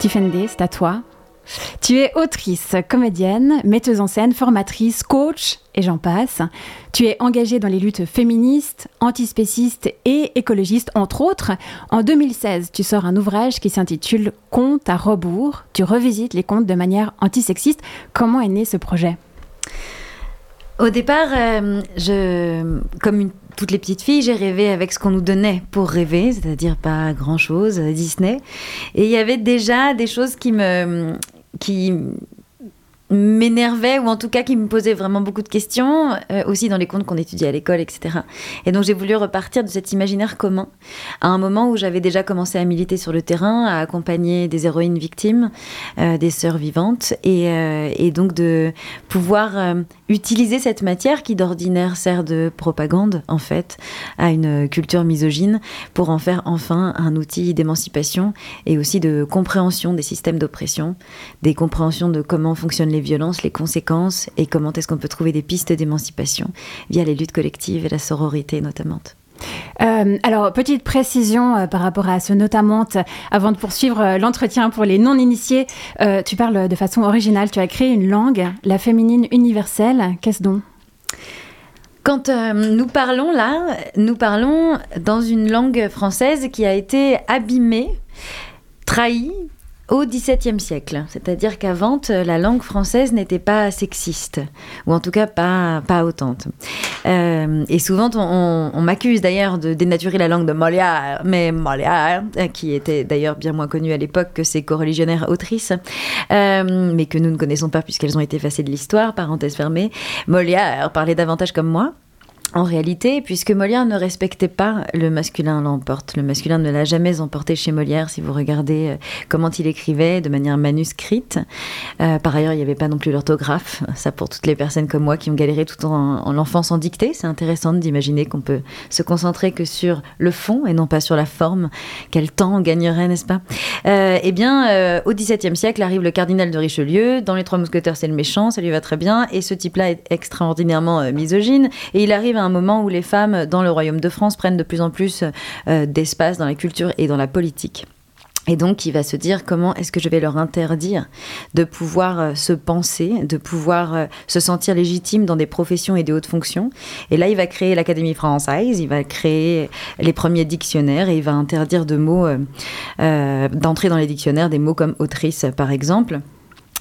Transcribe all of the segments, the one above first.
Tiffany, c'est à toi. Tu es autrice, comédienne, metteuse en scène, formatrice, coach et j'en passe. Tu es engagée dans les luttes féministes, antispécistes et écologistes, entre autres. En 2016, tu sors un ouvrage qui s'intitule Contes à rebours. Tu revisites les contes de manière antisexiste. Comment est né ce projet? Au départ, euh, comme toutes les petites filles, j'ai rêvé avec ce qu'on nous donnait pour rêver, c'est-à-dire pas grand-chose, Disney. Et il y avait déjà des choses qui m'énervait ou en tout cas qui me posait vraiment beaucoup de questions, euh, aussi dans les contes qu'on étudiait à l'école, etc. Et donc j'ai voulu repartir de cet imaginaire commun à un moment où j'avais déjà commencé à militer sur le terrain, à accompagner des héroïnes victimes, euh, des sœurs vivantes, euh, et, donc de pouvoir utiliser cette matière qui d'ordinaire sert de propagande en fait à une culture misogyne pour en faire enfin un outil d'émancipation et aussi de compréhension des systèmes d'oppression, des compréhensions de comment fonctionnent les violences, les conséquences et comment est-ce qu'on peut trouver des pistes d'émancipation via les luttes collectives et la sororité notamment. Euh, alors, petite précision euh, par rapport à ce notamment, avant de poursuivre euh, l'entretien pour les non-initiés, tu parles de façon originale, tu as créé une langue, la féminine universelle. Qu'est-ce donc? Quand nous parlons là, nous parlons dans une langue française qui a été abîmée, trahie, au XVIIe siècle. C'est-à-dire qu'avant, la langue française n'était pas sexiste, ou en tout cas pas, pas hautante. Euh, et souvent, on, m'accuse d'ailleurs de dénaturer la langue de Molière, mais Molière, qui était d'ailleurs bien moins connue à l'époque que ses coreligionnaires autrices, euh, mais que nous ne connaissons pas puisqu'elles ont été effacées de l'histoire, parenthèse fermée, Molière parlait davantage comme moi. En réalité, puisque Molière ne respectait pas le masculin l'emporte, le masculin ne l'a jamais emporté chez Molière, si vous regardez euh, comment il écrivait de manière manuscrite. Euh, par ailleurs, il n'y avait pas non plus l'orthographe, ça pour toutes les personnes comme moi qui ont galéré tout en, en l'enfance en dictée. C'est intéressant d'imaginer qu'on peut se concentrer que sur le fond et non pas sur la forme. Quel temps on gagnerait, n'est-ce pas? Euh, Eh bien, au XVIIe siècle arrive le cardinal de Richelieu. Dans Les Trois Mousquetaires, c'est le méchant, ça lui va très bien. Et ce type-là est extraordinairement misogyne. Et il arrive un moment où les femmes dans le royaume de France prennent de plus en plus euh, d'espace dans la culture et dans la politique. Et donc, il va se dire comment est-ce que je vais leur interdire de pouvoir euh, se penser, de pouvoir euh, se sentir légitime dans des professions et des hautes fonctions. Et là, il va créer l'Académie française, il va créer les premiers dictionnaires et il va interdire de mots, d'entrer dans les dictionnaires des mots comme autrice, par exemple.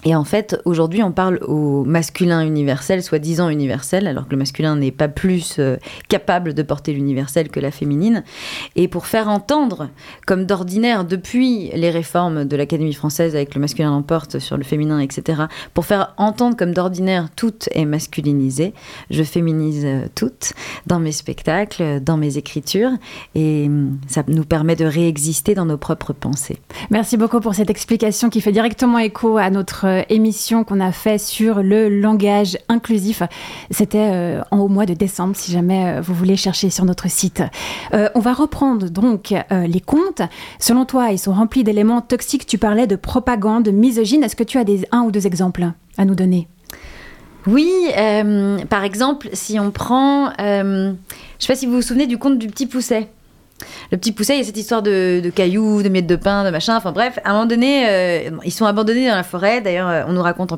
Et en fait, aujourd'hui, on parle au masculin universel, soi-disant universel, alors que le masculin n'est pas plus euh, capable de porter l'universel que la féminine. Et pour faire entendre, comme d'ordinaire, depuis les réformes de l'Académie française avec le masculin l'emporte sur le féminin, etc., pour faire entendre comme d'ordinaire tout est masculinisé, je féminise euh, tout dans mes spectacles, dans mes écritures, et hum, ça nous permet de réexister dans nos propres pensées. Merci beaucoup pour cette explication qui fait directement écho à notre euh, émission qu'on a fait sur le langage inclusif. C'était euh, en au mois de décembre, si jamais euh, vous voulez chercher sur notre site. on va reprendre donc les comptes. Selon toi, ils sont remplis d'éléments toxiques. Tu parlais de propagande misogyne. Est-ce que tu as des, un ou deux exemples à nous donner? Oui, par exemple, si on prend, je ne sais pas si vous vous souvenez du conte du petit pousset. Le petit pousset, il y a cette histoire de, cailloux, de miettes de pain, de machin. Enfin bref, à un moment donné, euh, ils sont abandonnés dans la forêt. D'ailleurs, euh, on nous raconte en